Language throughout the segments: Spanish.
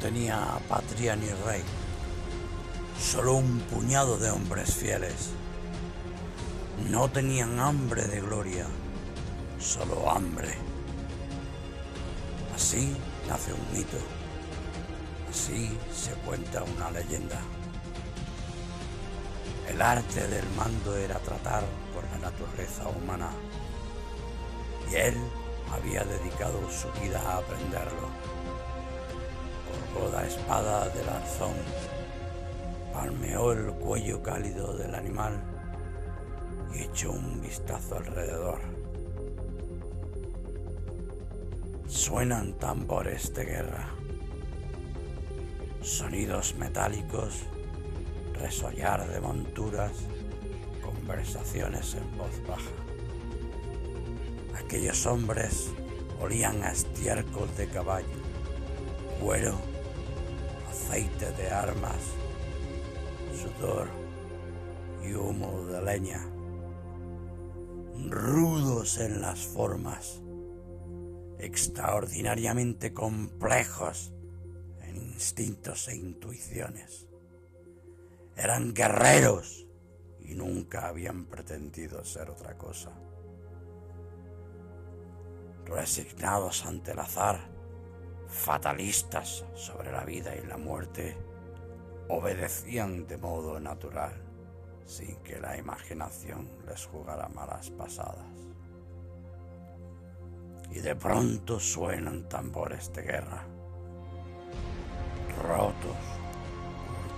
tenía patria ni rey, solo un puñado de hombres fieles. No tenían hambre de gloria, solo hambre. Así nace un mito, así se cuenta una leyenda. El arte del mando era tratar con la naturaleza humana y él había dedicado su vida a aprenderlo. La espada del arzón, palmeó el cuello cálido del animal y echó un vistazo alrededor. Suenan tambores de guerra, sonidos metálicos, resollar de monturas, conversaciones en voz baja. Aquellos hombres olían a estiércol de caballo, cuero, aceite de armas, sudor y humo de leña, rudos en las formas, extraordinariamente complejos en instintos e intuiciones. Eran guerreros y nunca habían pretendido ser otra cosa resignados ante el azar, fatalistas sobre la vida y la muerte, obedecían de modo natural, sin que la imaginación les jugara malas pasadas. Y de pronto suenan tambores de guerra, rotos,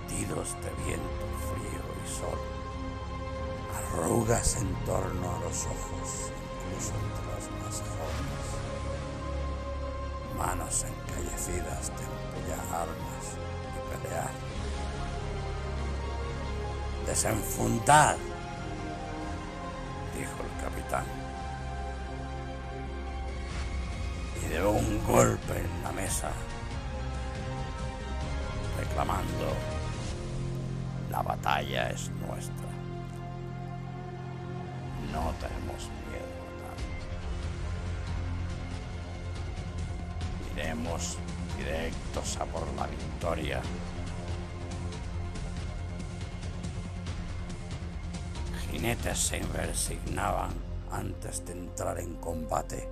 curtidos de viento frío y sol, arrugas en torno a los ojos, incluso entre los más jóvenes manos encallecidas de empuñar armas y pelear. Desenfundad, dijo el capitán. Y de un golpe en la mesa, reclamando, la batalla es nuestra. No tenemos directos a por la victoria. Jinetes se resignaban antes de entrar en combate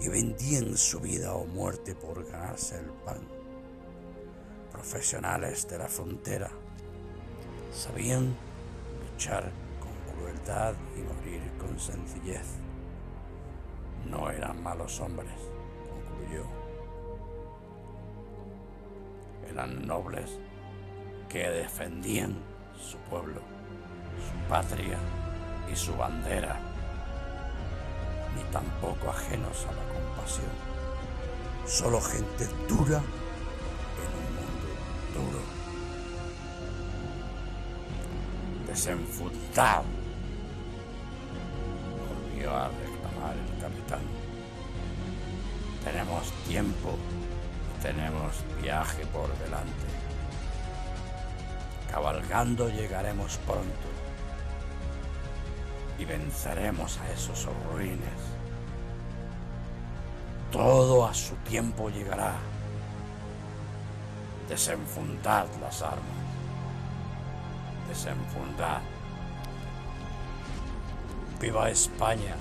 y vendían su vida o muerte por ganarse el pan. Profesionales de la frontera sabían luchar con crueldad y morir con sencillez. No eran malos hombres, concluyó eran nobles que defendían su pueblo, su patria y su bandera, ni tampoco ajenos a la compasión, solo gente dura en un mundo duro. Desenfundado, volvió a reclamar el capitán. Tenemos tiempo tenemos viaje por delante. Cabalgando llegaremos pronto y venceremos a esos ruines. Todo a su tiempo llegará. Desenfundad las armas. Desenfundad. Viva España.